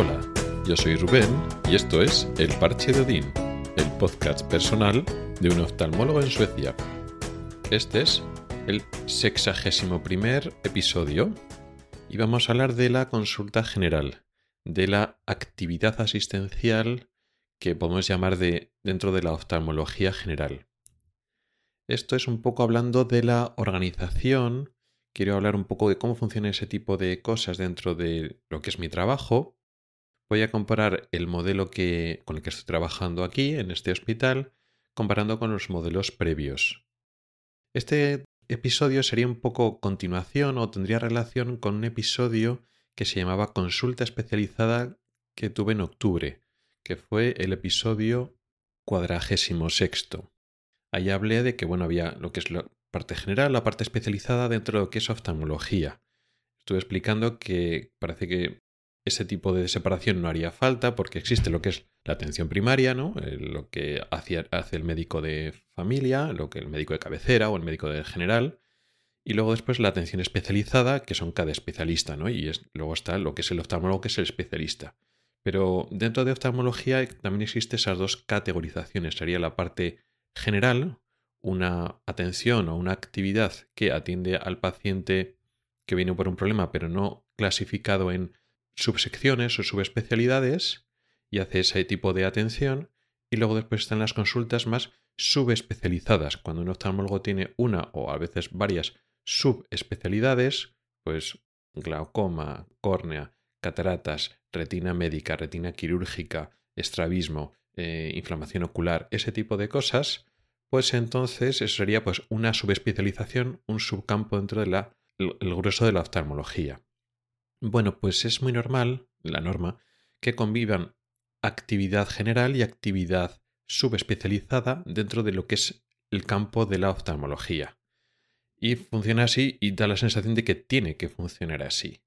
Hola, yo soy Rubén y esto es El Parche de Odín, el podcast personal de un oftalmólogo en Suecia. Este es el sexagésimo primer episodio y vamos a hablar de la consulta general, de la actividad asistencial que podemos llamar de dentro de la oftalmología general. Esto es un poco hablando de la organización, quiero hablar un poco de cómo funciona ese tipo de cosas dentro de lo que es mi trabajo. Voy a comparar el modelo que, con el que estoy trabajando aquí, en este hospital, comparando con los modelos previos. Este episodio sería un poco continuación o tendría relación con un episodio que se llamaba Consulta especializada que tuve en octubre, que fue el episodio cuadragésimo sexto. Ahí hablé de que bueno había lo que es la parte general, la parte especializada dentro de lo que es oftalmología. Estuve explicando que parece que ese tipo de separación no haría falta porque existe lo que es la atención primaria, ¿no? Eh, lo que hace, hace el médico de familia, lo que el médico de cabecera o el médico de general, y luego después la atención especializada, que son cada especialista, ¿no? Y luego está lo que es el oftalmólogo, que es el especialista. Pero dentro de oftalmología también existen esas dos categorizaciones. Sería la parte general, una atención o una actividad que atiende al paciente que viene por un problema, pero no clasificado en subsecciones o subespecialidades, y hace ese tipo de atención. Y luego después están las consultas más subespecializadas, cuando un oftalmólogo tiene una o a veces varias subespecialidades, pues glaucoma, córnea, cataratas, retina médica, retina quirúrgica, estrabismo, eh, inflamación ocular, ese tipo de cosas, pues entonces eso sería pues una subespecialización, un subcampo dentro del el grueso de la oftalmología. Bueno, pues es muy normal, la norma, que convivan actividad general y actividad subespecializada dentro de lo que es el campo de la oftalmología. Y funciona así y da la sensación de que tiene que funcionar así.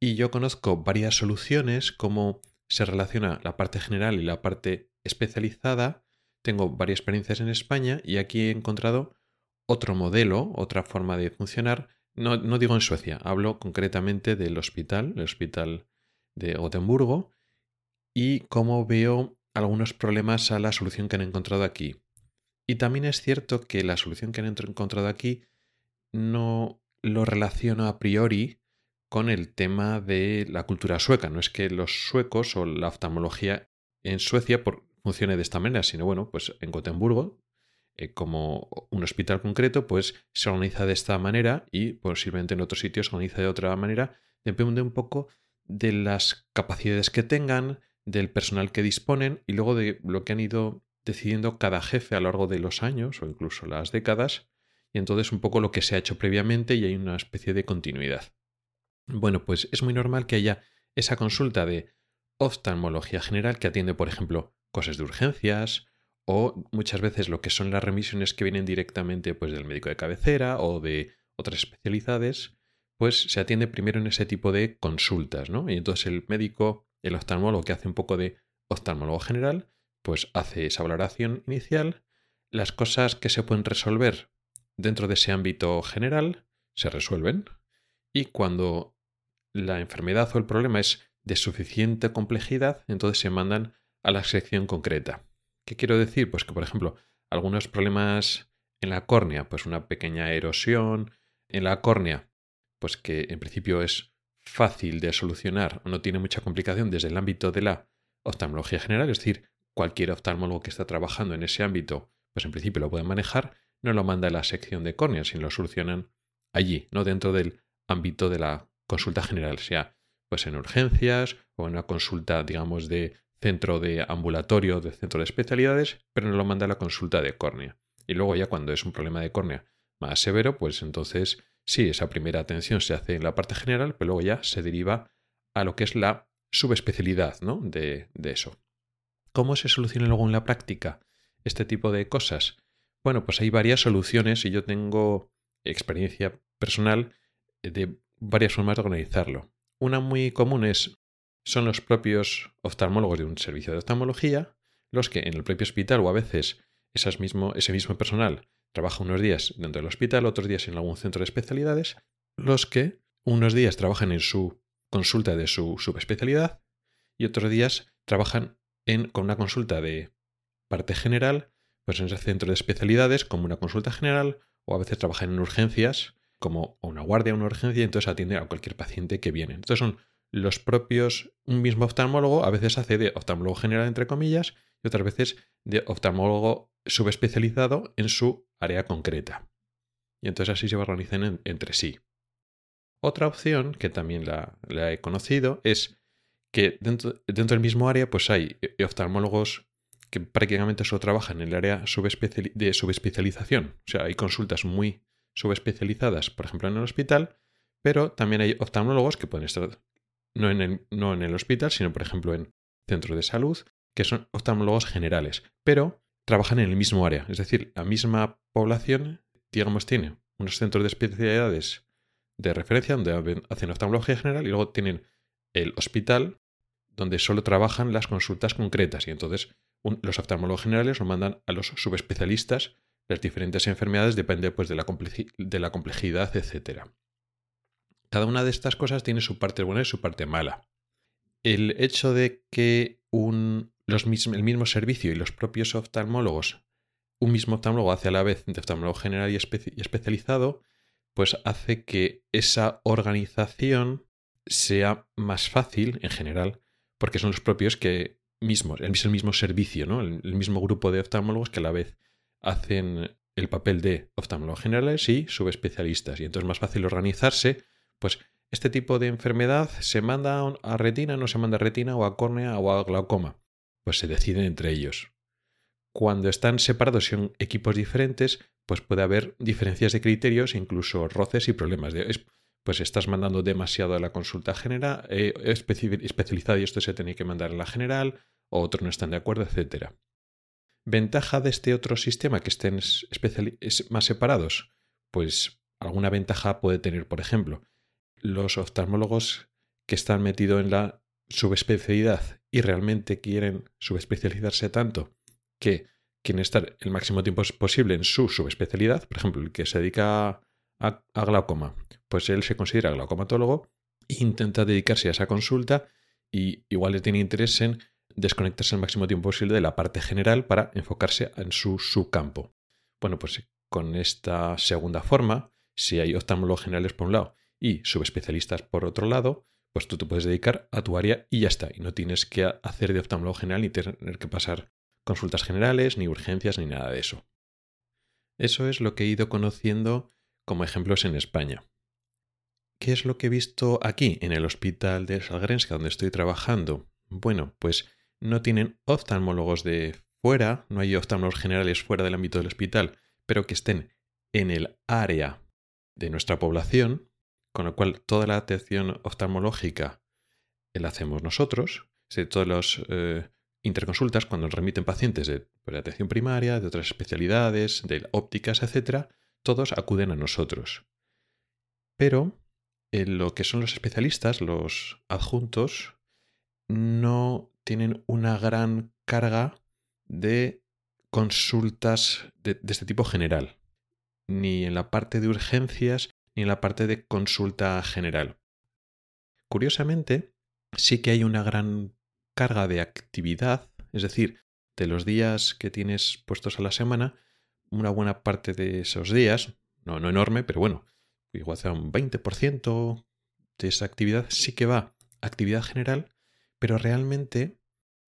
Y yo conozco varias soluciones, cómo se relaciona la parte general y la parte especializada. Tengo varias experiencias en España y aquí he encontrado otro modelo, otra forma de funcionar. No, no digo en Suecia, hablo concretamente del hospital, el hospital de Gotemburgo, y cómo veo algunos problemas a la solución que han encontrado aquí. Y también es cierto que la solución que han encontrado aquí no lo relaciono a priori con el tema de la cultura sueca. No es que los suecos o la oftalmología en Suecia funcione de esta manera, sino bueno, pues en Gotemburgo, eh, como un hospital concreto, pues se organiza de esta manera y posiblemente en otros sitios se organiza de otra manera. Depende un poco de las capacidades que tengan, del personal que disponen y luego de lo que han ido decidiendo cada jefe a lo largo de los años o incluso las décadas y entonces un poco lo que se ha hecho previamente y hay una especie de continuidad. Bueno, pues es muy normal que haya esa consulta de oftalmología general que atiende, por ejemplo, cosas de urgencias o muchas veces lo que son las remisiones que vienen directamente pues, del médico de cabecera o de otras especialidades, pues se atiende primero en ese tipo de consultas, ¿no? Y entonces el médico, el oftalmólogo que hace un poco de oftalmólogo general, pues hace esa valoración inicial, las cosas que se pueden resolver dentro de ese ámbito general se resuelven y cuando la enfermedad o el problema es de suficiente complejidad, entonces se mandan a la sección concreta. ¿Qué quiero decir? Pues que, por ejemplo, algunos problemas en la córnea, pues una pequeña erosión en la córnea, pues que en principio es fácil de solucionar o no tiene mucha complicación desde el ámbito de la oftalmología general, es decir, cualquier oftalmólogo que está trabajando en ese ámbito, pues en principio lo puede manejar, no lo manda a la sección de córnea, sino lo solucionan allí, no dentro del ámbito de la consulta general, sea pues en urgencias o en una consulta, digamos, de centro de ambulatorio, de centro de especialidades, pero no lo manda a la consulta de córnea. Y luego ya cuando es un problema de córnea más severo, pues entonces sí, esa primera atención se hace en la parte general, pero luego ya se deriva a lo que es la subespecialidad ¿no? de, de eso. ¿Cómo se soluciona luego en la práctica este tipo de cosas? Bueno, pues hay varias soluciones y yo tengo experiencia personal de varias formas de organizarlo. Una muy común es, son los propios oftalmólogos de un servicio de oftalmología, los que en el propio hospital o a veces mismo, ese mismo personal trabaja unos días dentro del hospital, otros días en algún centro de especialidades, los que unos días trabajan en su consulta de su subespecialidad y otros días trabajan en, con una consulta de parte general, pues en ese centro de especialidades como una consulta general o a veces trabajan en urgencias como una guardia, una urgencia, y entonces atiende a cualquier paciente que viene. Entonces son los propios, un mismo oftalmólogo a veces hace de oftalmólogo general entre comillas y otras veces de oftalmólogo subespecializado en su área concreta. Y entonces así se organizan entre sí. Otra opción, que también la, he conocido, es que dentro, dentro, del mismo área pues hay oftalmólogos que prácticamente solo trabajan en el área de subespecialización. O sea, hay consultas muy subespecializadas, por ejemplo, en el hospital, pero también hay oftalmólogos que pueden estar no en el, no en el hospital, sino, por ejemplo, en centros de salud, que son oftalmólogos generales, pero trabajan en el mismo área. Es decir, la misma población, digamos, tiene unos centros de especialidades de referencia donde hacen oftalmología general y luego tienen el hospital donde solo trabajan las consultas concretas y entonces los oftalmólogos generales lo mandan a los subespecialistas las diferentes enfermedades depende pues de la, de la complejidad, etc. Cada una de estas cosas tiene su parte buena y su parte mala. El hecho de que un, los el mismo servicio y los propios oftalmólogos, un mismo oftalmólogo hace a la vez de oftalmólogo general y especializado, pues hace que esa organización sea más fácil en general, porque son los propios que mismos, es el mismo servicio, ¿no? el, mismo grupo de oftalmólogos que a la vez hacen el papel de oftalmólogos generales y subespecialistas. Y entonces es más fácil organizarse, pues este tipo de enfermedad se manda a retina, no se manda a retina o a córnea o a glaucoma. Pues se deciden entre ellos. Cuando están separados son equipos diferentes, pues puede haber diferencias de criterios, incluso roces y problemas. De, pues estás mandando demasiado a la consulta general, eh, especializada y esto se tiene que mandar a la general, o otros no están de acuerdo, etc. ¿Ventaja de este otro sistema que estén más separados? Pues alguna ventaja puede tener, por ejemplo, los oftalmólogos que están metidos en la subespecialidad y realmente quieren subespecializarse tanto que quieren estar el máximo tiempo posible en su subespecialidad, por ejemplo, el que se dedica a, glaucoma, pues él se considera glaucomatólogo e intenta dedicarse a esa consulta y igual le tiene interés en desconectarse el máximo tiempo posible de la parte general para enfocarse en su subcampo. Bueno, pues con esta segunda forma, si hay oftalmólogos generales por un lado y subespecialistas por otro lado, pues tú te puedes dedicar a tu área y ya está. Y no tienes que hacer de oftalmólogo general ni tener que pasar consultas generales, ni urgencias, ni nada de eso. Eso es lo que he ido conociendo como ejemplos en España. ¿Qué es lo que he visto aquí, en el hospital de Salgrenska, donde estoy trabajando? Bueno, pues no tienen oftalmólogos de fuera, no hay oftalmólogos generales fuera del ámbito del hospital, pero que estén en el área de nuestra población, con lo cual toda la atención oftalmológica la hacemos nosotros, todas las eh, interconsultas cuando remiten pacientes de, de, atención primaria, de otras especialidades, de ópticas, etc., todos acuden a nosotros. Pero en lo que son los especialistas, los adjuntos, no tienen una gran carga de consultas de, este tipo general, ni en la parte de urgencias en la parte de consulta general. Curiosamente, sí que hay una gran carga de actividad, es decir, de los días que tienes puestos a la semana, una buena parte de esos días, no, no enorme, pero bueno, igual sea un 20% de esa actividad sí que va actividad general, pero realmente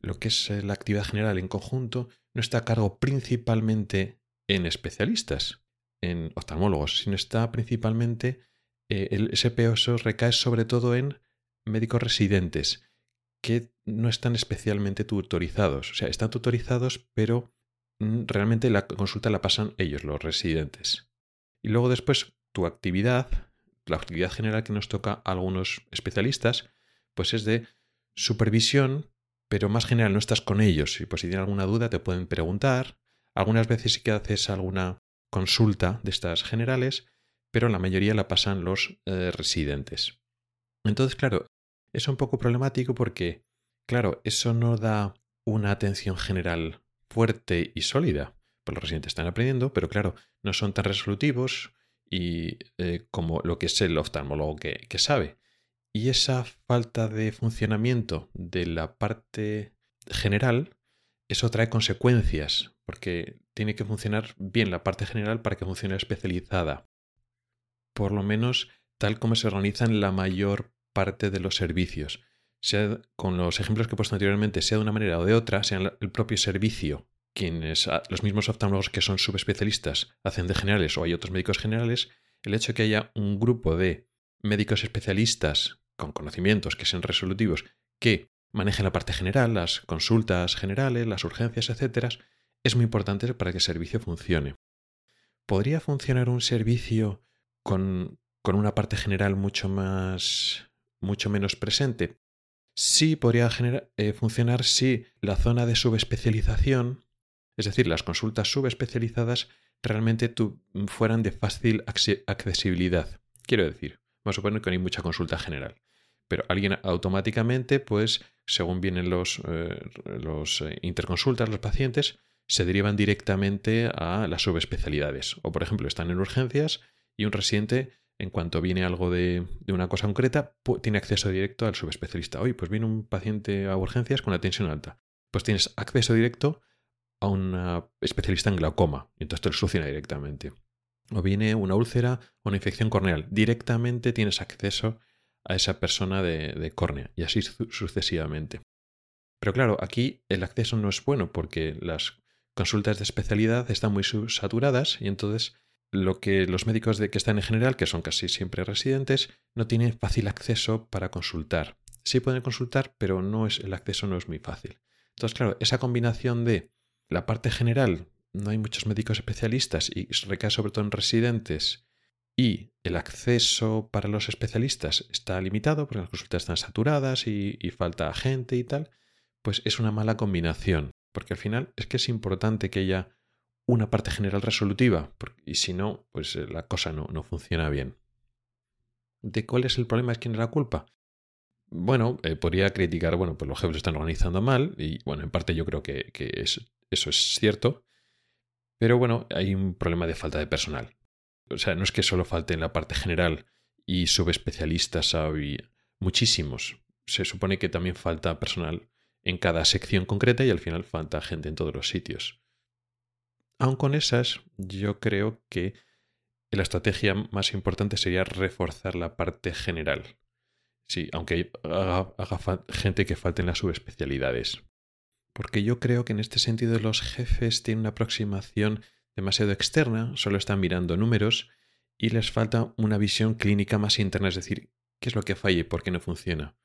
lo que es eh, la actividad general en conjunto no está a cargo principalmente en especialistas, en oftalmólogos, sino está principalmente, eh, el, ese peso recae sobre todo en médicos residentes, que no están especialmente tutorizados. O sea, están tutorizados, pero Mm, realmente la consulta la pasan ellos, los residentes. Y luego después tu actividad, la actividad general que nos toca a algunos especialistas, pues es de supervisión, pero más general, no estás con ellos. Y pues si tienen alguna duda te pueden preguntar. Algunas veces sí que haces alguna consulta de estas generales, pero la mayoría la pasan los eh, residentes. Entonces, claro, es un poco problemático porque, claro, eso no da una atención general fuerte y sólida. Pues los residentes están aprendiendo, pero claro, no son tan resolutivos y eh, como lo que es el oftalmólogo que, sabe. Y esa falta de funcionamiento de la parte general, eso trae consecuencias, porque tiene que funcionar bien la parte general para que funcione especializada. Por lo menos tal como se organizan la mayor parte de los servicios. Sea con los ejemplos que he puesto anteriormente, sea de una manera o de otra, sea el propio servicio, quienes los mismos oftalmólogos que son subespecialistas hacen de generales o hay otros médicos generales, el hecho de que haya un grupo de médicos especialistas con conocimientos que sean resolutivos que manejen la parte general, las consultas generales, las urgencias, etc., es muy importante para que el servicio funcione. ¿Podría funcionar un servicio con, con una parte general mucho más mucho menos presente? Sí podría eh, funcionar si la zona de subespecialización, es decir, las consultas subespecializadas, realmente fueran de fácil accesibilidad. Quiero decir, vamos a suponer que no hay mucha consulta general pero alguien automáticamente, pues, según vienen los, eh, los eh, interconsultas, los pacientes, se derivan directamente a las subespecialidades. O, por ejemplo, están en urgencias y un residente, en cuanto viene algo de, una cosa concreta, tiene acceso directo al subespecialista. Hoy, pues viene un paciente a urgencias con la tensión alta. Pues tienes acceso directo a un especialista en glaucoma. Y entonces te lo soluciona directamente. O viene una úlcera o una infección corneal. Directamente tienes acceso a esa persona de, córnea y así sucesivamente. Pero claro, aquí el acceso no es bueno porque las consultas de especialidad están muy saturadas y entonces lo que los médicos de que están en general, que son casi siempre residentes, no tienen fácil acceso para consultar. Sí pueden consultar, pero no es, el acceso no es muy fácil. Entonces, claro, esa combinación de la parte general, no hay muchos médicos especialistas y recae sobre todo en residentes y el acceso para los especialistas está limitado porque las consultas están saturadas y, falta gente y tal, pues es una mala combinación. Porque al final es que es importante que haya una parte general resolutiva, y si no, pues eh, la cosa no, no, funciona bien. ¿De cuál es el problema? ¿Es quién es la culpa? Bueno, eh, podría criticar, bueno, pues los jefes lo están organizando mal, y bueno, en parte yo creo que, eso es cierto, pero bueno, hay un problema de falta de personal o sea, no es que solo falte en la parte general y subespecialistas hay muchísimos. Se supone que también falta personal en cada sección concreta y al final falta gente en todos los sitios. Aun con esas, yo creo que la estrategia más importante sería reforzar la parte general. Sí, aunque haga, gente que falten las subespecialidades. Porque yo creo que en este sentido los jefes tienen una aproximación demasiado externa, solo están mirando números y les falta una visión clínica más interna, es decir, qué es lo que falla y por qué no funciona.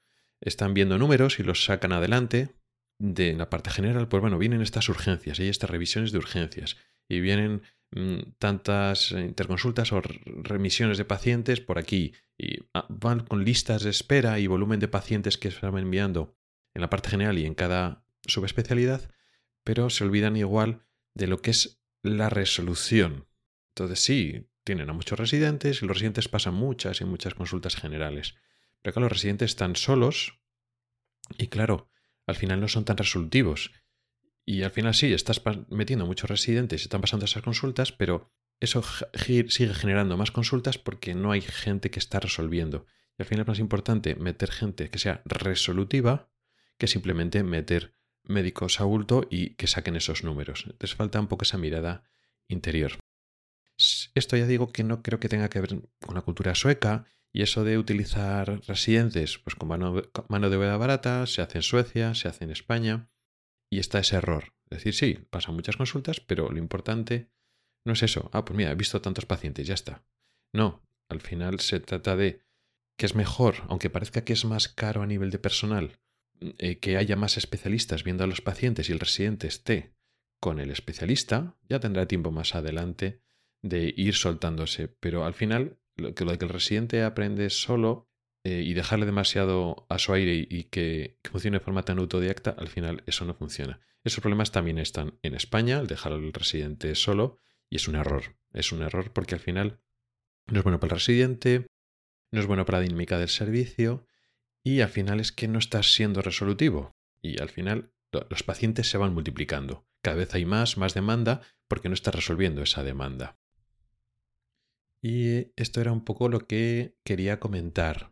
Están viendo números y los sacan adelante. De la parte general, pues bueno, vienen estas urgencias y estas revisiones de urgencias y vienen mm, tantas interconsultas o remisiones de pacientes por aquí y ah, van con listas de espera y volumen de pacientes que se van enviando en la parte general y en cada subespecialidad, pero se olvidan igual de lo que es la resolución. Entonces sí, tienen a muchos residentes y los residentes pasan muchas y muchas consultas generales. Pero los residentes están solos y claro, al final no son tan resolutivos. Y al final sí, estás metiendo muchos residentes y están pasando esas consultas, pero eso sigue generando más consultas porque no hay gente que está resolviendo. Y al final es más importante meter gente que sea resolutiva que simplemente meter médicos a y que saquen esos números. Les falta un poco esa mirada interior. Esto ya digo que no creo que tenga que ver con la cultura sueca y eso de utilizar residentes pues con mano, de obra barata se hace en Suecia, se hace en España y está ese error. Es decir, sí, pasan muchas consultas, pero lo importante no es eso. Ah, pues mira, he visto tantos pacientes, ya está. No, al final se trata de que es mejor, aunque parezca que es más caro a nivel de personal, eh, que haya más especialistas viendo a los pacientes y el residente esté con el especialista, ya tendrá tiempo más adelante de ir soltándose. Pero al final, lo que, lo que el residente aprende solo eh, y dejarle demasiado a su aire y, que, funcione de forma tan autodidacta, al final eso no funciona. Esos problemas también están en España, el dejar al residente solo, y es un error. Es un error porque al final no es bueno para el residente, no es bueno para la dinámica del servicio y al final es que no estás siendo resolutivo y al final los pacientes se van multiplicando. Cada vez hay más, más demanda porque no estás resolviendo esa demanda. Y esto era un poco lo que quería comentar.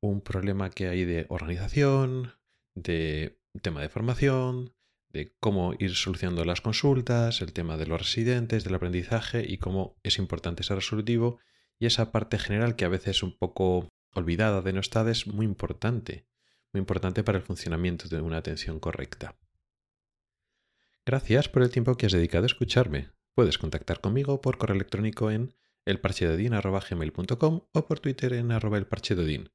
un problema que hay de organización, de tema de formación, de cómo ir solucionando las consultas, el tema de los residentes, del aprendizaje y cómo es importante ser resolutivo y esa parte general que a veces es un poco olvidada, denostada, es muy importante, muy importante para el funcionamiento de una atención correcta. Gracias por el tiempo que has dedicado a escucharme. Puedes contactar conmigo por correo electrónico en elparchedodin.com o por Twitter en arroba elparchedodin.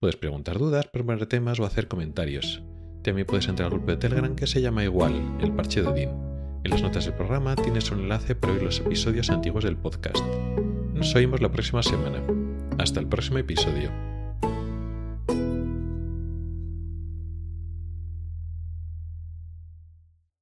Puedes preguntar dudas, proponer temas o hacer comentarios. También puedes entrar al grupo de Telegram que se llama igual, El Parche. En las notas del programa tienes un enlace para oír los episodios antiguos del podcast. Nos oímos la próxima semana. Hasta el próximo episodio.